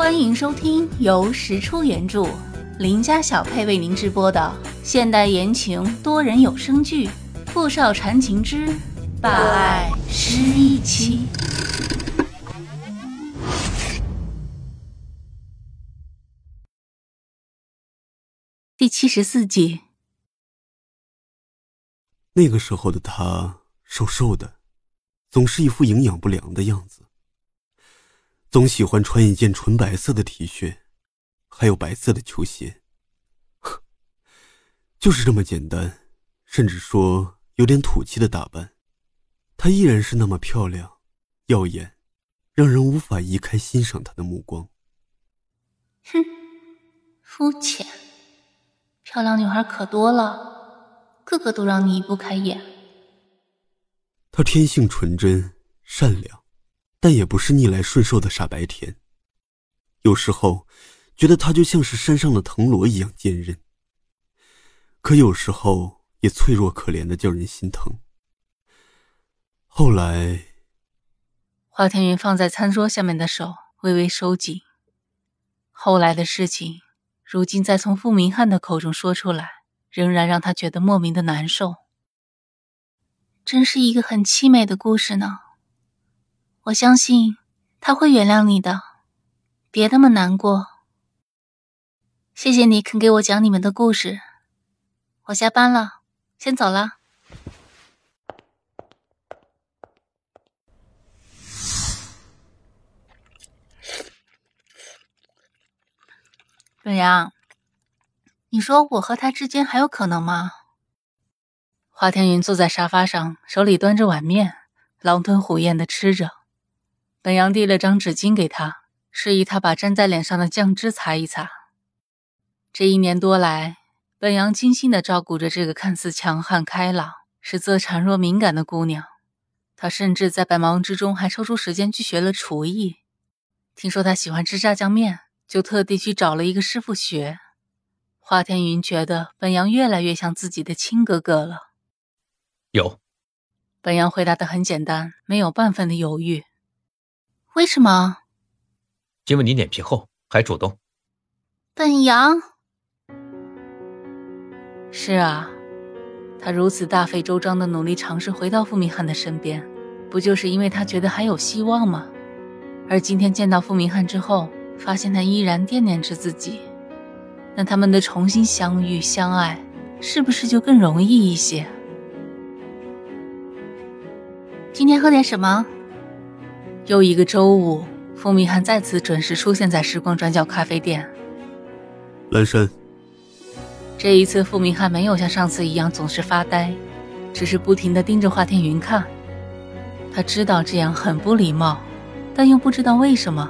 欢迎收听由石出原著、林家小配为您直播的现代言情多人有声剧《富少缠情之霸爱失忆妻》第七十四集。那个时候的他瘦瘦的，总是一副营养不良的样子。总喜欢穿一件纯白色的 T 恤，还有白色的球鞋。就是这么简单，甚至说有点土气的打扮，她依然是那么漂亮、耀眼，让人无法移开欣赏她的目光。哼，肤浅，漂亮女孩可多了，个个都让你移不开眼。她天性纯真、善良。但也不是逆来顺受的傻白甜。有时候，觉得他就像是山上的藤萝一样坚韧，可有时候也脆弱可怜的叫人心疼。后来，华天云放在餐桌下面的手微微收紧。后来的事情，如今再从傅明翰的口中说出来，仍然让他觉得莫名的难受。真是一个很凄美的故事呢。我相信他会原谅你的，别那么难过。谢谢你肯给我讲你们的故事，我下班了，先走了。本阳，你说我和他之间还有可能吗？华天云坐在沙发上，手里端着碗面，狼吞虎咽的吃着。本阳递了张纸巾给他，示意他把粘在脸上的酱汁擦一擦。这一年多来，本阳精心的照顾着这个看似强悍开朗、实则孱弱敏感的姑娘。他甚至在百忙之中还抽出时间去学了厨艺。听说他喜欢吃炸酱面，就特地去找了一个师傅学。华天云觉得本阳越来越像自己的亲哥哥了。有。本阳回答的很简单，没有半分的犹豫。为什么？因为你脸皮厚，还主动。本阳。是啊，他如此大费周章的努力尝试回到傅明翰的身边，不就是因为他觉得还有希望吗？而今天见到傅明翰之后，发现他依然惦念着自己，那他们的重新相遇相爱，是不是就更容易一些？今天喝点什么？又一个周五，傅明翰再次准时出现在时光转角咖啡店。蓝山。这一次，傅明翰没有像上次一样总是发呆，只是不停的盯着华天云看。他知道这样很不礼貌，但又不知道为什么，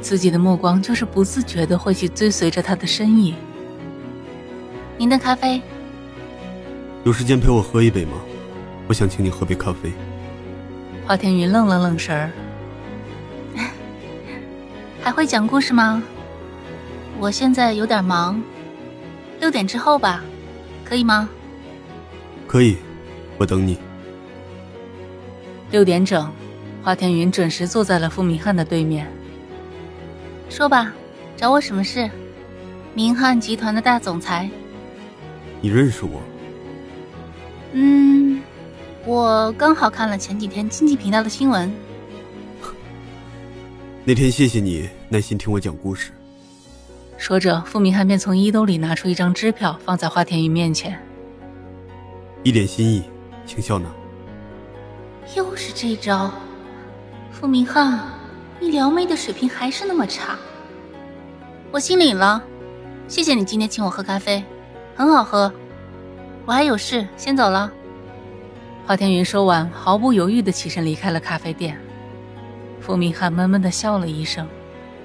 自己的目光就是不自觉的会去追随着他的身影。您的咖啡。有时间陪我喝一杯吗？我想请你喝杯咖啡。华天云愣了愣神儿。还会讲故事吗？我现在有点忙，六点之后吧，可以吗？可以，我等你。六点整，华天云准时坐在了傅明翰的对面。说吧，找我什么事？明翰集团的大总裁。你认识我？嗯，我刚好看了前几天经济频道的新闻。那天谢谢你耐心听我讲故事。说着，傅明翰便从衣兜里拿出一张支票，放在华天宇面前。一点心意，请笑纳。又是这招，傅明翰，你撩妹的水平还是那么差。我心领了，谢谢你今天请我喝咖啡，很好喝。我还有事，先走了。花田云说完，毫不犹豫的起身离开了咖啡店。傅明翰闷闷的笑了一声，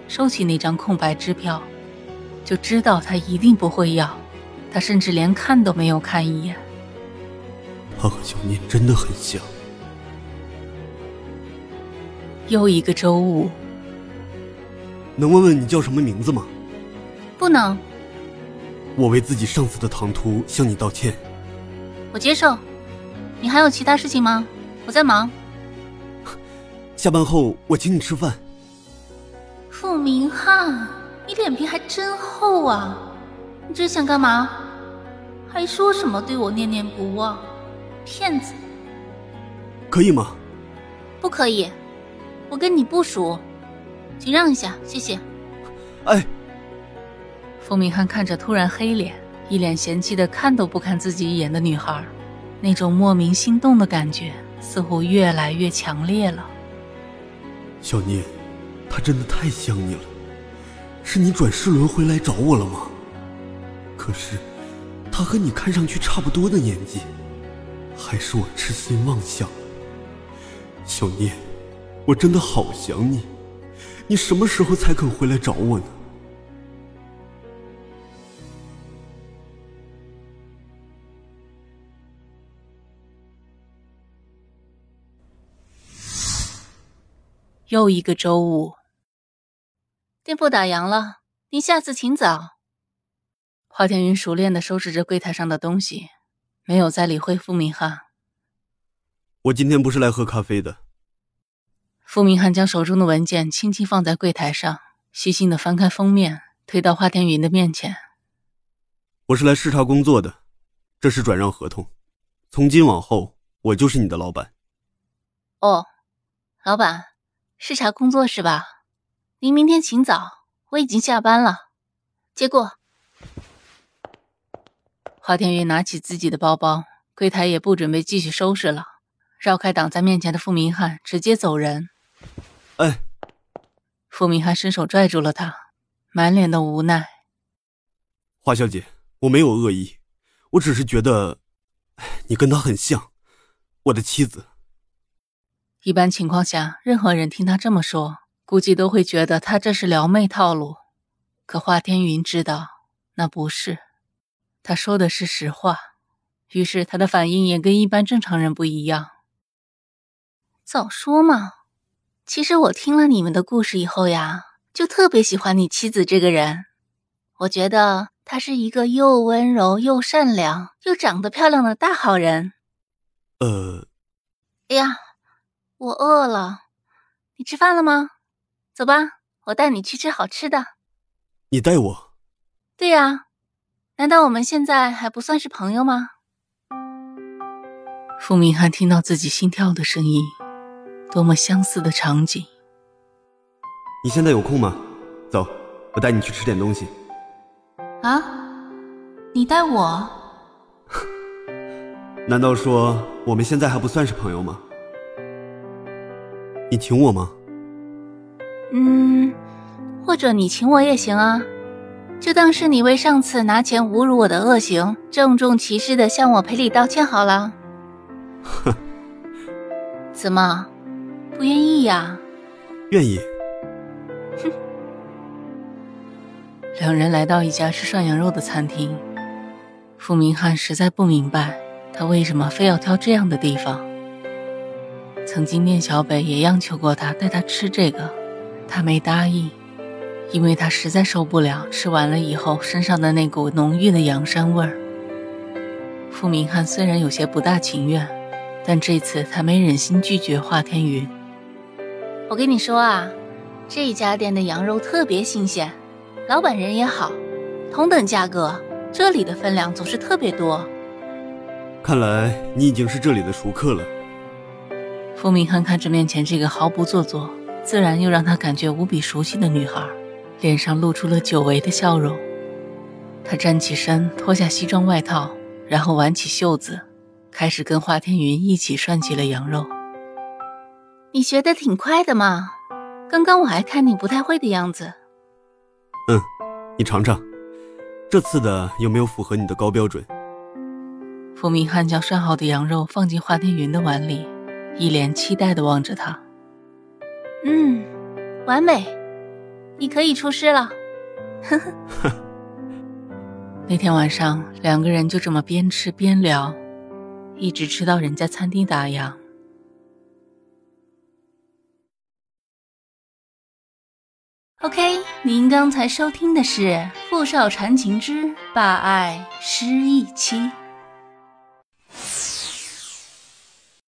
收起那张空白支票，就知道他一定不会要，他甚至连看都没有看一眼。他和小念真的很像。又一个周五，能问问你叫什么名字吗？不能。我为自己上次的唐突向你道歉。我接受。你还有其他事情吗？我在忙。下班后我请你吃饭。傅明翰，你脸皮还真厚啊！你这想干嘛？还说什么对我念念不忘？骗子！可以吗？不可以，我跟你不熟，请让一下，谢谢。哎，傅明翰看着突然黑脸、一脸嫌弃的看都不看自己一眼的女孩，那种莫名心动的感觉似乎越来越强烈了。小念，他真的太想你了。是你转世轮回来找我了吗？可是，他和你看上去差不多的年纪，还是我痴心妄想。小念，我真的好想你，你什么时候才肯回来找我呢？又一个周五，店铺打烊了，您下次请早。华天云熟练的收拾着柜台上的东西，没有再理会傅明翰。我今天不是来喝咖啡的。傅明翰将手中的文件轻轻放在柜台上，细心的翻开封面，推到华天云的面前。我是来视察工作的，这是转让合同，从今往后我就是你的老板。哦，老板。视察工作是吧？您明天请早，我已经下班了。接过。华天云拿起自己的包包，柜台也不准备继续收拾了，绕开挡在面前的傅明翰，直接走人。哎，傅明翰伸手拽住了他，满脸的无奈。华小姐，我没有恶意，我只是觉得，你跟他很像，我的妻子。一般情况下，任何人听他这么说，估计都会觉得他这是撩妹套路。可华天云知道那不是，他说的是实话。于是他的反应也跟一般正常人不一样。早说嘛！其实我听了你们的故事以后呀，就特别喜欢你妻子这个人。我觉得她是一个又温柔又善良又长得漂亮的大好人。呃，哎呀！我饿了，你吃饭了吗？走吧，我带你去吃好吃的。你带我？对呀，难道我们现在还不算是朋友吗？傅明翰听到自己心跳的声音，多么相似的场景。你现在有空吗？走，我带你去吃点东西。啊？你带我？难道说我们现在还不算是朋友吗？你请我吗？嗯，或者你请我也行啊，就当是你为上次拿钱侮辱我的恶行，郑重其事的向我赔礼道歉好了。哼，怎么，不愿意呀？愿意。哼。两人来到一家吃涮羊肉的餐厅，傅明翰实在不明白他为什么非要挑这样的地方。曾经，聂小北也央求过他带他吃这个，他没答应，因为他实在受不了吃完了以后身上的那股浓郁的羊膻味儿。傅明翰虽然有些不大情愿，但这次他没忍心拒绝华天云。我跟你说啊，这家店的羊肉特别新鲜，老板人也好，同等价格，这里的分量总是特别多。看来你已经是这里的熟客了。傅明翰看着面前这个毫不做作、自然又让他感觉无比熟悉的女孩，脸上露出了久违的笑容。他站起身，脱下西装外套，然后挽起袖子，开始跟华天云一起涮起了羊肉。你学的挺快的嘛，刚刚我还看你不太会的样子。嗯，你尝尝，这次的有没有符合你的高标准？傅明翰将涮好的羊肉放进华天云的碗里。一脸期待的望着他，嗯，完美，你可以出师了。呵呵。那天晚上，两个人就这么边吃边聊，一直吃到人家餐厅打烊。OK，您刚才收听的是《傅少缠情之霸爱失忆妻》。